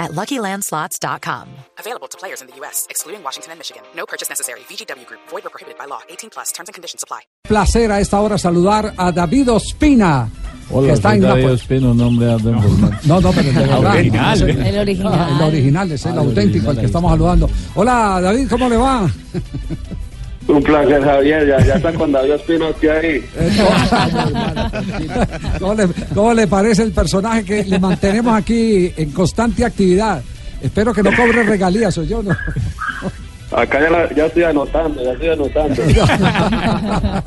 at LuckyLandSlots.com. Available to players in the U.S., excluding Washington and Michigan. No purchase necessary. VGW Group. Void or prohibited by law. 18 plus. Terms and conditions apply. Placer a esta hora saludar a David Ospina. Hola, que está soy en David Nápoles. Ospina, un nombre de Arden No, no, pero el original. Ese- El original. Ah, el original, es el Ah, el auténtico, el original, que estamos saludando. Hola, David, ¿cómo le va? Un placer, Javier. Ya, ya está con David Espino aquí ahí. ¿Cómo, le, cómo le parece el personaje que le mantenemos aquí en constante actividad? Espero que no cobre regalías, o yo no. Acá ya, la- ya estoy anotando, ya estoy anotando.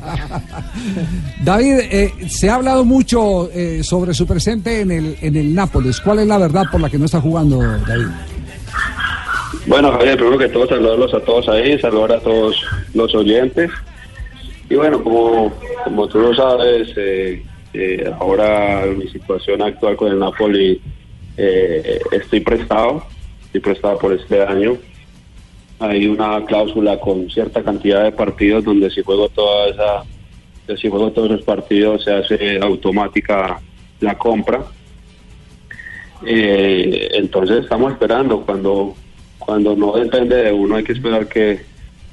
David, eh, se ha hablado mucho eh, sobre su presente en el, en el Nápoles. ¿Cuál es la verdad por la que no está jugando, David? Bueno, Javier, primero que todo, saludarlos a todos ahí, saludar a todos los oyentes. Y bueno, como, como tú lo sabes, eh, eh, ahora mi situación actual con el Napoli, eh, estoy prestado, estoy prestado por este año. Hay una cláusula con cierta cantidad de partidos donde si juego toda esa, si juego todos esos partidos se hace automática la compra. Eh, entonces estamos esperando cuando cuando no depende de uno hay que esperar que,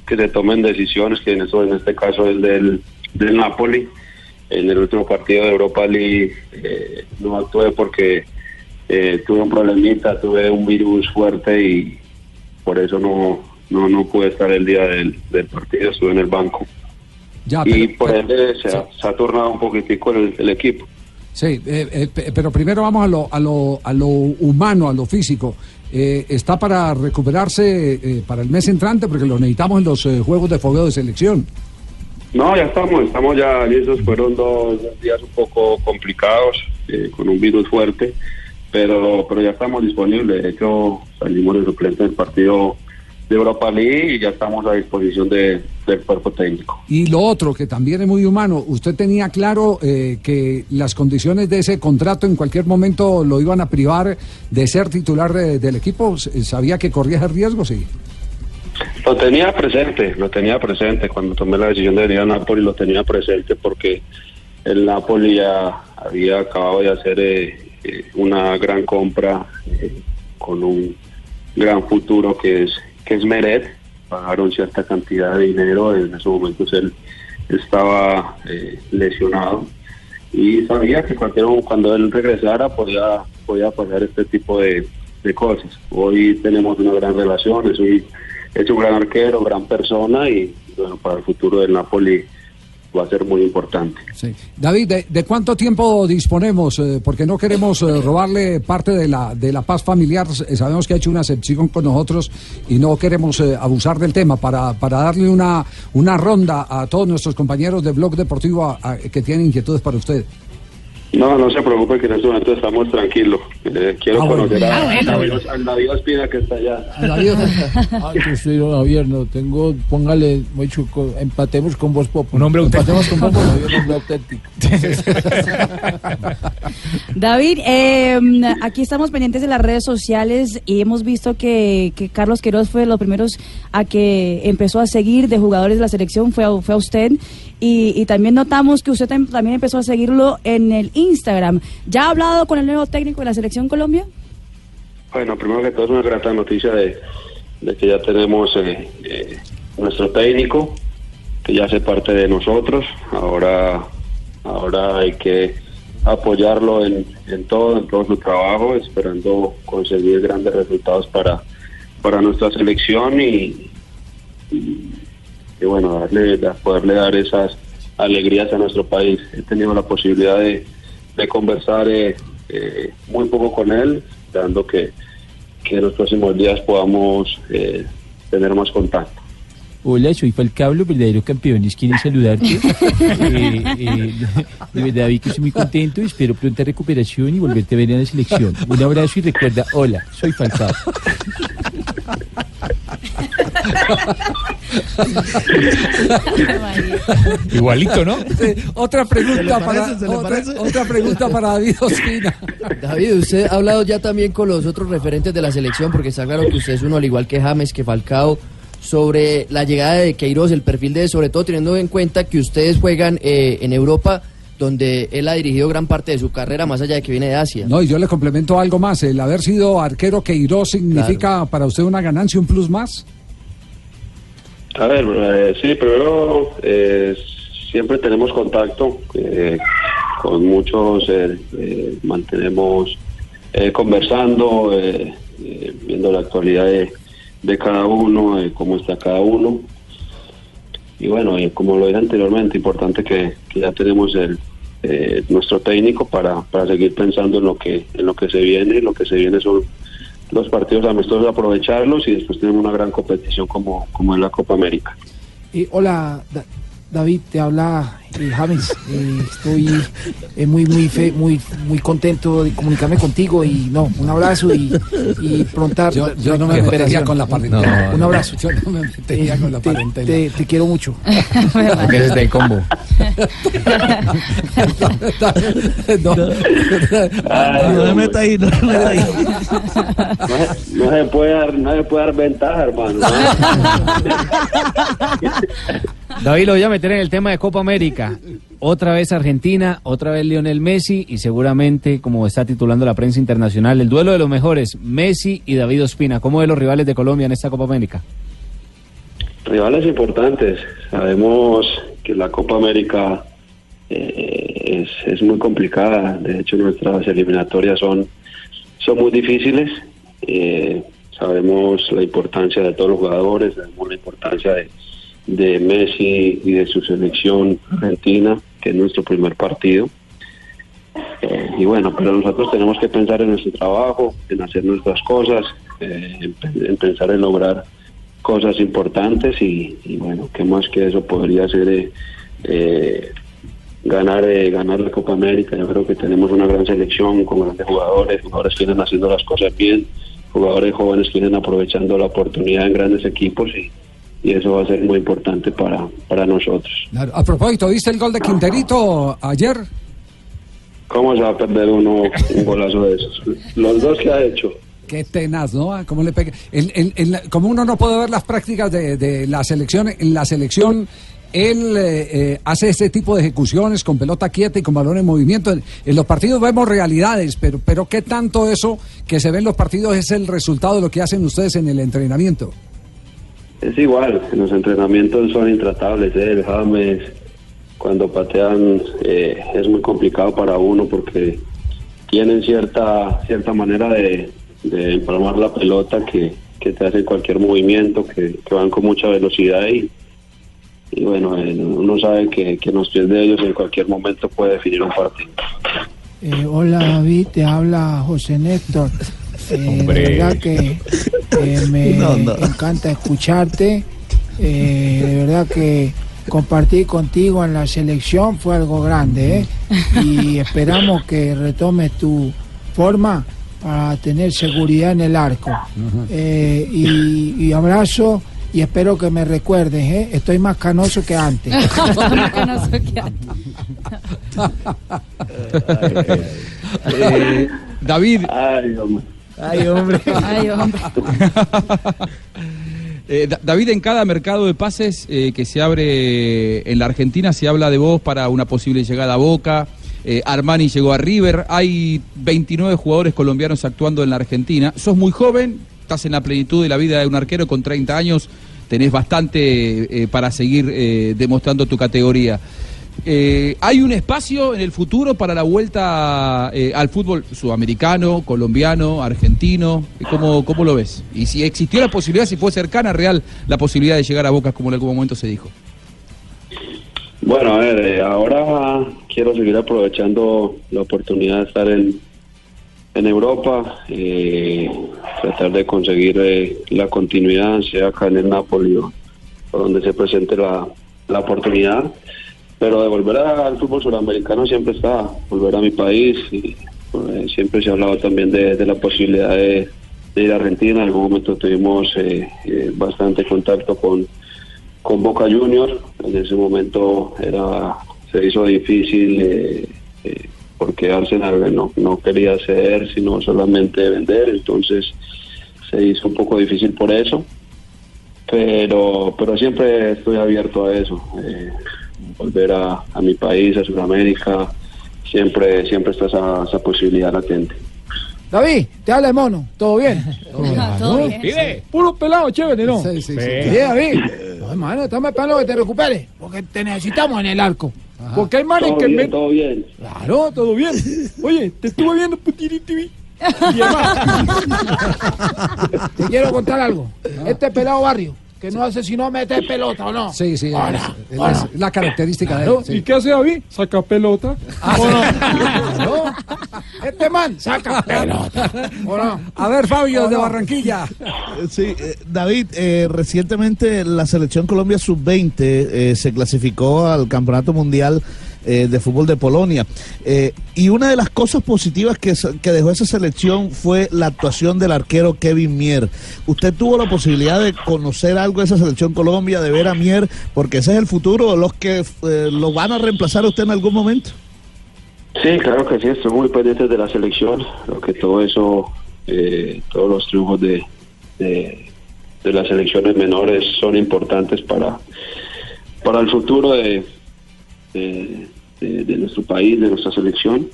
que se tomen decisiones que en eso en este caso es del, del Napoli. En el último partido de Europa League eh, no actué porque eh, tuve un problemita tuve un virus fuerte y por eso no no, no pude estar el día del, del partido estuve en el banco. Ya, y por pero- ende se, ha, se ha tornado un poquitico el, el equipo Sí, eh, eh, pe- pero primero vamos a lo, a lo, a lo humano, a lo físico. Eh, ¿Está para recuperarse eh, para el mes entrante? Porque lo necesitamos en los eh, Juegos de Fogueo de Selección. No, ya estamos, estamos ya listos. Fueron dos, días un poco complicados, con un virus fuerte, pero pero ya estamos disponibles. De hecho, salimos de suplente del partido de Europa League y ya estamos a disposición de, del cuerpo técnico. Y lo otro, que también es muy humano, ¿usted tenía claro eh, que las condiciones de ese contrato en cualquier momento lo iban a privar de ser titular de- del equipo? ¿Sabía que corría ese riesgo? Sí. Lo tenía presente, lo tenía presente. Cuando tomé la decisión de venir a Napoli lo tenía presente porque el Napoli ya había acabado de hacer eh, eh, una gran compra eh, con un gran futuro que es que es Meret. Pagaron cierta cantidad de dinero, en esos momentos él estaba eh, lesionado y sabía que cualquier cuando él regresara podía podía pasar este tipo de, de cosas. Hoy tenemos una gran relación, es un, es un gran arquero, gran persona y bueno, para el futuro del Napoli va a ser muy importante. Sí. David, ¿de, cuánto tiempo disponemos? Eh, porque no queremos eh, robarle parte de la, de la paz familiar. Eh, sabemos que ha hecho una excepción con nosotros y no queremos abusar del tema para, para darle una, una ronda a todos nuestros compañeros de Blog Deportivo que tienen inquietudes para usted. No, no se preocupe que en este momento estamos tranquilos. Eh, quiero Ah, bueno. conocer a, Ah, bueno. David, al David Ospina que está allá. David, Ah, yo soy don Javier, no tengo, póngale, mucho, co- empatemos con vos, Popo. Un hombre Empatemos con vos, un hombre auténtico. David, eh, aquí estamos pendientes de las redes sociales y hemos visto que, que Carlos Queiroz fue de los primeros a que empezó a seguir de jugadores de la selección, fue a, fue a usted. Y, y también notamos que usted tam- también empezó a seguirlo en el Instagram. ¿Ya ha hablado con el nuevo técnico de la selección Colombia? Bueno, primero que todo es una grata noticia de, que ya tenemos eh, eh, nuestro técnico, que ya hace parte de nosotros. Ahora, ahora hay que apoyarlo en, en todo, en todo su trabajo, esperando conseguir grandes resultados para, para nuestra selección y, y, y bueno, darle, da- poderle dar esas alegrías a nuestro país. He tenido la posibilidad de, de conversar eh, eh, muy poco con él, dando que, que en los próximos días podamos eh, tener más contacto. Hola, soy Falcablo, verdadero campeón. Les quieren saludarte. Eh, eh, de verdad, vi que estoy muy contento. Espero pronta recuperación y volverte a ver en la selección. Un abrazo y recuerda, hola, soy Falcao. Igualito, ¿no? Sí, otra pregunta para parece? ¿Se le otra, parece? otra pregunta para David Ospina. David, usted ha hablado ya también con los otros referentes de la selección, porque está claro que usted es uno, al igual que James, que Falcao, sobre la llegada de Queiroz, el perfil de, sobre todo teniendo en cuenta que ustedes juegan eh, en Europa, donde él ha dirigido gran parte de su carrera, más allá de que viene de Asia. No, y yo le complemento algo más. El haber sido arquero Queiroz significa para usted una ganancia, un plus más. A ver, eh, sí, primero eh, siempre tenemos contacto eh, con muchos, eh, eh, mantenemos conversando, viendo la actualidad de, de cada uno, cómo está cada uno. Y bueno, como lo dije anteriormente, importante que, que ya tenemos el, nuestro técnico para, para seguir pensando en lo que en lo que se viene. Y lo que se viene son los partidos amistosos, aprovecharlos y después tenemos una gran competición como, como la Copa América. Eh, hola, David, te habla eh, James. Eh, estoy eh, muy, muy, fe- muy, muy contento de comunicarme contigo y no, un abrazo y, y pronta Yo, yo no me metería con la parentela. No, un abrazo. Yo no me metería Eh, con la te, parentela. te- te quiero mucho. Porque ese es del combo. No. No me meta ahí, no me meta ahí. No se, no se puede dar, no se puede dar ventaja, hermano. David, lo voy a meter en el tema de Copa América. Otra vez Argentina, otra vez Lionel Messi y seguramente, como está titulando la prensa internacional, el duelo de los mejores, Messi y David Ospina. ¿Cómo ve los rivales de Colombia en esta Copa América? Rivales importantes. Sabemos que la Copa América eh, es, es muy complicada. De hecho, nuestras eliminatorias son, son muy difíciles. Eh, sabemos la importancia de todos los jugadores, sabemos la importancia de, de Messi y de su selección argentina, que es nuestro primer partido. Eh, y bueno, pero nosotros tenemos que pensar en nuestro trabajo, en hacer nuestras cosas, eh, en, pe- en pensar en lograr cosas importantes y, bueno, qué más que eso podría ser eh, eh, ganar ganar la Copa América. Yo creo que tenemos una gran selección con grandes jugadores, jugadores que vienen haciendo las cosas bien, jugadores jóvenes que vienen aprovechando la oportunidad en grandes equipos y, y eso va a ser muy importante para, para nosotros. Claro. A propósito, ¿viste el gol de Quinterito ayer? ¿Cómo se va a perder uno un golazo de esos? Los dos que ha hecho. Qué tenaz, ¿no? Ah, ¿Cómo le pega? En- en la- como uno no puede ver las prácticas de, de la selección, en la selección él eh, eh, hace este tipo de ejecuciones con pelota quieta y con balón en movimiento. En, en los partidos vemos realidades, pero, pero ¿qué tanto eso que se ve en los partidos es el resultado de lo que hacen ustedes en el entrenamiento? Es igual, en los entrenamientos son intratables, ¿eh? el James, cuando patean eh, es muy complicado para uno porque tienen cierta cierta manera de, de empalmar la pelota que, que te hacen cualquier movimiento, que, que van con mucha velocidad y, y bueno, eh, uno sabe que, que en los pies de ellos en cualquier momento puede definir un partido. Eh, hola David, te habla José Néstor. Eh, de Hombre. verdad que eh, me No, no. encanta escucharte. Eh, de verdad que compartir contigo en la selección fue algo grande. ¿eh? Y esperamos que retomes tu forma para tener seguridad en el arco. Eh, y, y abrazo y espero que me recuerdes. ¿eh? Estoy más canoso que antes. Eh, David, Ay, hombre. Ay, hombre. Ay, hombre. eh, Da- David, en cada mercado de pases eh, que se abre en la Argentina se habla de vos para una posible llegada a Boca. Eh, Armani llegó a River. Hay 29 jugadores colombianos actuando en la Argentina. Sos muy joven, estás en la plenitud de la vida de un arquero con 30 años. Tenés bastante eh, para seguir eh, demostrando tu categoría. Eh, ¿Hay un espacio en el futuro para la vuelta eh, al fútbol sudamericano, colombiano, argentino? ¿Cómo, ¿Cómo lo ves? Y si existió la posibilidad, si fue cercana, real, la posibilidad de llegar a Boca, como en algún momento se dijo. Bueno, a ver, eh, ahora quiero seguir aprovechando la oportunidad de estar en, en Europa, eh, tratar de conseguir la continuidad, sea acá en el Napoli o donde se presente la, la oportunidad. Pero de volver al fútbol sudamericano siempre está, volver a mi país y eh, siempre se ha hablado también de, la posibilidad de, ir a Argentina. En algún momento tuvimos eh, eh, bastante contacto con, con Boca Juniors. En ese momento era se hizo difícil porque Arsenal no, no quería ceder, sino solamente vender. Entonces se hizo un poco difícil por eso. Pero, pero siempre estoy abierto a eso. Volver a, a mi país, a Sudamérica. Siempre, siempre está esa, esa posibilidad latente. David, te habla el mono, ¿todo bien? Todo bien. Vive, puro pelado, chévere, ¿no? Sí, sí, sí. Sí, David. No, hermano, estamos esperando que te recuperes, porque te necesitamos en el arco. Porque hay manes Todo que... bien, me- todo bien. Claro, todo bien. Oye, te estuve viendo Putiri TV. Y además, te quiero contar algo. Este pelado barrio, que no hace sino meter pelota, ¿o no? Sí, sí, Ahora, es, la característica de él. Sí. ¿Y qué hace David? Saca pelota. ¿O no? Este man saca pelota. ¿O no? A ver, Fabio, ¿O de? Barranquilla. Sí, eh, David, eh, recientemente la selección Colombia sub-20 eh, se clasificó al Campeonato Mundial eh, de Fútbol de Polonia. Eh, y una de las cosas positivas que, que dejó esa selección fue la actuación del arquero Kevin Mier. ¿Usted tuvo la posibilidad de conocer algo de esa selección Colombia, de ver a Mier, porque ese es el futuro, los que eh, lo van a reemplazar a usted en algún momento? Sí, claro que sí, estoy muy pendiente de la selección, creo que todo eso, eh, todos los triunfos de, de, de las selecciones menores son importantes para, para el futuro de, de, nuestro país, de nuestra selección.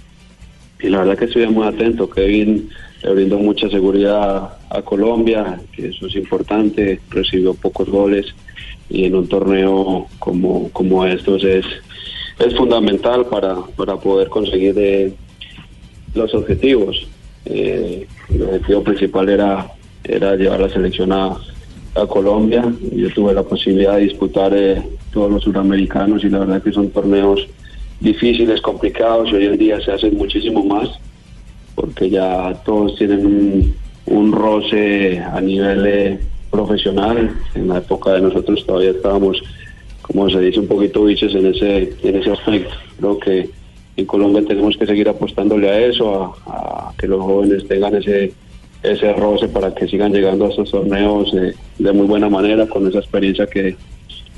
Y la verdad que estoy muy atento, Kevin le brindó mucha seguridad a Colombia, que eso es importante, recibió pocos goles y en un torneo como, como estos es, es fundamental para, para poder conseguir eh, los objetivos. Eh, el objetivo principal era, era llevar la selección a, a Colombia. Yo tuve la posibilidad de disputar eh, todos los suramericanos y la verdad que son torneos difíciles, complicados y hoy en día se hacen muchísimo más porque ya todos tienen un, roce a nivel eh, profesional. En la época de nosotros todavía estábamos, como se dice, un poquito bichos en ese, en ese aspecto. Creo que en Colombia tenemos que seguir apostándole a eso, a que los jóvenes tengan ese ese roce para que sigan llegando a estos torneos eh, de muy buena manera, con esa experiencia que,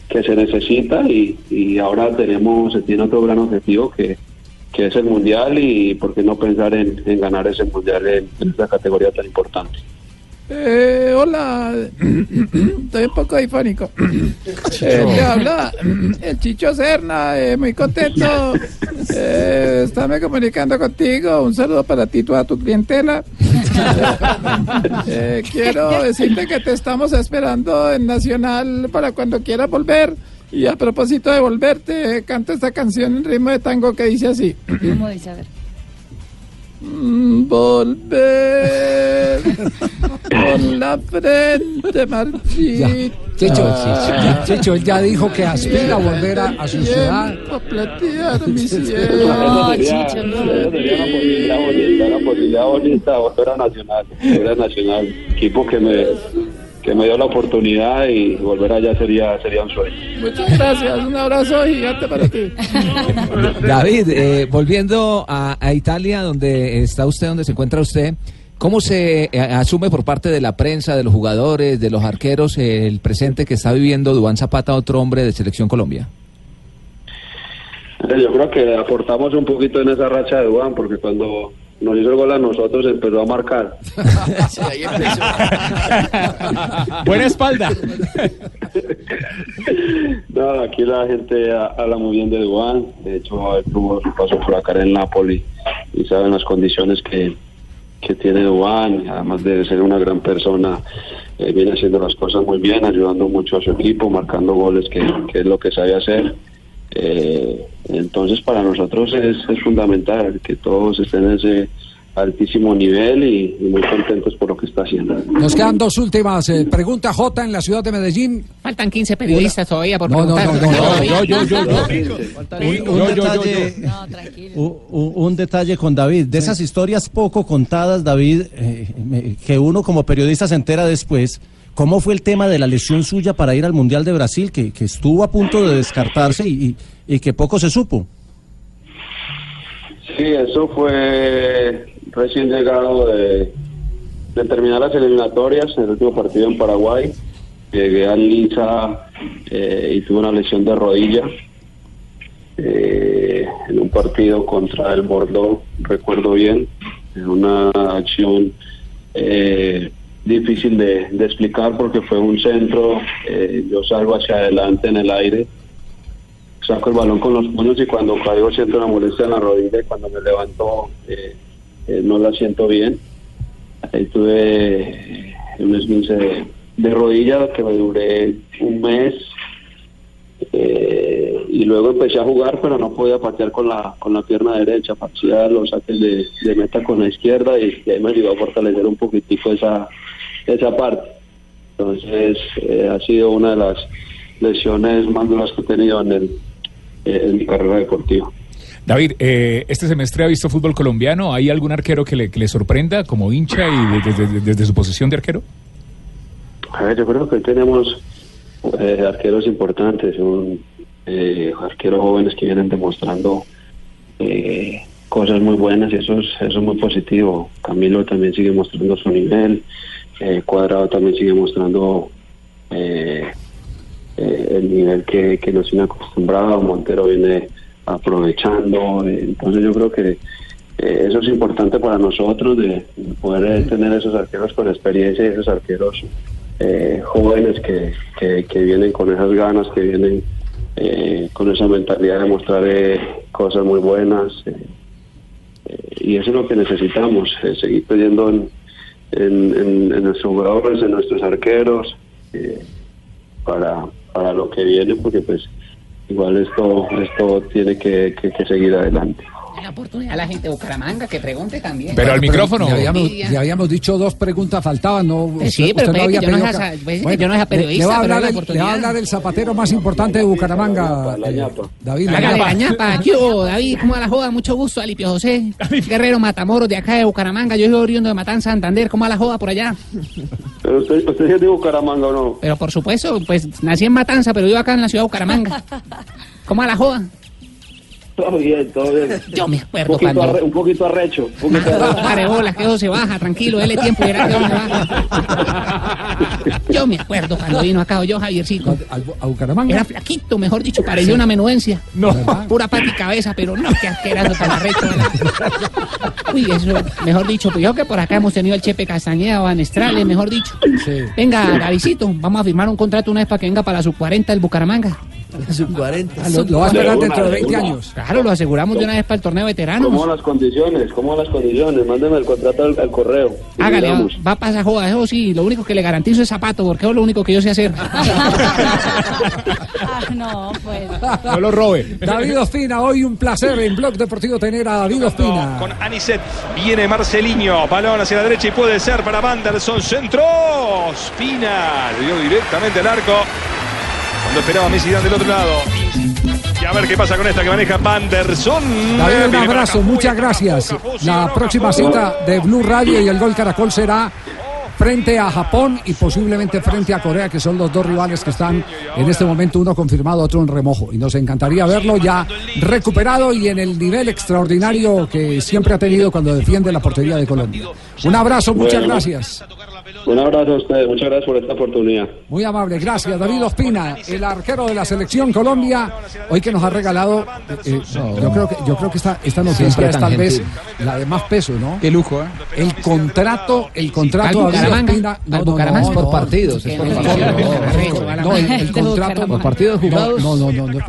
que se necesita y, y ahora tenemos, se tiene otro gran objetivo que, que es el mundial y por qué no pensar en, en ganar ese mundial en, en esta categoría tan importante. Eh, hola, estoy un poco difónico. Eh, te habla el Chicho Serna, eh, muy contento eh, estarme comunicando contigo. Un saludo para ti, toda tu clientela. Eh, quiero decirte que te estamos esperando en Nacional para cuando quieras volver. Y a propósito de volverte, canta esta canción en ritmo de tango que dice así. ¿Cómo dice? A ver. Mm, Volver con la frente marchita. Chicho, Ah. Chicho, él ya dijo que aspira a volver a, a su ciudad. Platear mi cielo. sería, eso sería una posibilidad bonita, una posibilidad bonita volver a Nacional, volver a Nacional, equipo que me, que me dio la oportunidad y volver allá sería, sería un sueño. Muchas gracias, un abrazo gigante para ti. David, eh, volviendo a, a Italia, donde está usted, donde se encuentra usted, ¿cómo se eh, asume por parte de la prensa, de los jugadores, de los arqueros, el presente que está viviendo Duan Zapata, otro hombre de Selección Colombia? Eh, Yo creo que aportamos un poquito en esa racha de Juan, porque cuando nos hizo el gol a nosotros empezó a marcar. Sí, ahí empezó. Buena espalda. No, aquí la gente ha- habla muy bien de Juan. De hecho, él tuvo su paso por acá en Napoli y saben las condiciones que, que tiene Juan. Además de ser una gran persona, eh, viene haciendo las cosas muy bien, ayudando mucho a su equipo, marcando goles, que, que es lo que sabe hacer. Eh, entonces, para nosotros es, es fundamental que todos estén en ese altísimo nivel y, y muy contentos por lo que está haciendo. Nos quedan dos últimas. eh, pregunta J en la ciudad de Medellín. Faltan 15 periodistas todavía por No, no, preguntar. no, no, no, Yo, yo, yo, yo. Un, detalle, con David. De esas historias poco contadas, David, eh, me- que uno como periodista se entera después. ¿Cómo fue el tema de la lesión suya para ir al Mundial de Brasil, que, que estuvo a punto de descartarse y, y- y que poco se supo? Sí, eso fue recién llegado de, terminar las eliminatorias, en el último partido en Paraguay, llegué a Lisa eh, y tuve una lesión de rodilla eh, en un partido contra el Bordeaux, recuerdo bien, en una acción eh, difícil de, de explicar porque fue un centro, eh, yo salgo hacia adelante en el aire, saco el balón con los puños y cuando caigo siento una molestia en la rodilla y cuando me levanto eh, eh, no la siento bien. Ahí tuve eh, un esguince de, rodilla que me duré un mes eh, y luego empecé a jugar pero no podía patear con la con la pierna derecha, pateaba los saques de, de meta con la izquierda y, y ahí me ayudó a fortalecer un poquitico esa, esa parte. Entonces ha sido una de las lesiones más duras que he tenido en, el, en mi carrera deportiva. David, eh, este semestre ha visto fútbol colombiano. ¿Hay algún arquero que le, que le sorprenda como hincha y desde, desde- desde su posición de arquero? A ver, yo creo que hoy tenemos eh, arqueros importantes, eh, arqueros jóvenes que vienen demostrando eh, cosas muy buenas y eso es, eso es muy positivo. Camilo también sigue mostrando su nivel, eh, Cuadrado también sigue mostrando eh, el nivel que, que nos tiene acostumbrado, Montero viene aprovechando, eh, entonces yo creo que eh, eso es importante para nosotros de, de poder tener esos arqueros con experiencia y esos arqueros eh, jóvenes que, que, vienen con esas ganas, que vienen eh, con esa mentalidad de mostrar eh, cosas muy buenas. eh, y eso es lo que necesitamos, seguir creyendo en, en, en- en nuestros jugadores, en nuestros arqueros, para, para lo que viene, porque pues igual esto, esto tiene que, que- que seguir adelante. La oportunidad a la gente de Bucaramanga que pregunte también. Le habíamos, le habíamos dicho dos preguntas, faltaban, ¿no? Eh, sí, pero pues, yo no pues, que yo no periodista, Le va a pero hablar, la el, le va a hablar el zapatero más importante de Bucaramanga, eh, David. la ñapa. la ñapa, yo, David, ¿cómo va la joda? Mucho gusto, Alipio José, Guerrero Matamoros de acá de Bucaramanga, yo soy oriundo de Matán, Santander, ¿cómo va la joda por allá? Pero usted, usted es de Bucaramanga o no? Pero por supuesto, pues nací en Matanza, pero vivo acá en la ciudad de Bucaramanga. ¿Cómo va la joda? Todo bien, todo bien. Yo me acuerdo un poquito, cuando- arre- un poquito arrecho. Un poquito arrecho. Pare bolas, que eso se baja, tranquilo, dele tiempo y verá que eso se baja. Yo me acuerdo cuando vino acá yo, Javiercito. ¿A Bucaramanga? Era flaquito, mejor dicho, parecía una menudencia. No. Pura pata y cabeza, pero no, qué asqueroso tan arrecho. Uy, eso, mejor dicho, pues yo que por acá hemos tenido al Chepe Castañeda, Van Estrales, mejor dicho. Venga, Davidito, vamos a firmar un contrato una vez para que venga para la sub-40 del Bucaramanga. Sub-40. Ah, lo- lo va a esperar dentro de 20 años. Claro, lo aseguramos de una vez para el torneo veterano. ¿Cómo las condiciones? ¿Cómo las condiciones? Mándeme el contrato al, al correo. Hágale, va, miramos. va para esa joda, eso sí, lo único que le garantizo es zapato, porque es lo único que yo sé hacer. Ah, no, pues. No lo robe. David Ospina, hoy un placer en Blog Deportivo tener a David Ospina. Con Anicet viene Marceliño, balón hacia la derecha y puede ser para Vanderson, centro, Spina, le dio directamente al arco, cuando esperaba Messi del otro lado. Y a ver qué pasa con esta que maneja Vanderson. David, un abrazo, muchas gracias. La próxima cita de Blue Radio y el Gol Caracol será frente a Japón y posiblemente frente a Corea, que son los dos rivales que están en este momento, uno confirmado, otro en remojo. Y nos encantaría verlo ya recuperado y en el nivel extraordinario que siempre ha tenido cuando defiende la portería de Colombia. Un abrazo, muchas Bueno. gracias. Un abrazo a ustedes, muchas gracias por esta oportunidad. Muy amable, gracias. David Ospina, el arquero de la selección Colombia, hoy que nos ha regalado, eh, yo creo que yo creo que esta, esta noticia Siempre es tal vez la de más peso, ¿no? Qué lujo, ¿eh? El contrato, el contrato a David. Ospina, no, por no, partidos, es por no, partidos. no, no, no, el, el contrato Por partidos jugados. No, no, no, no, no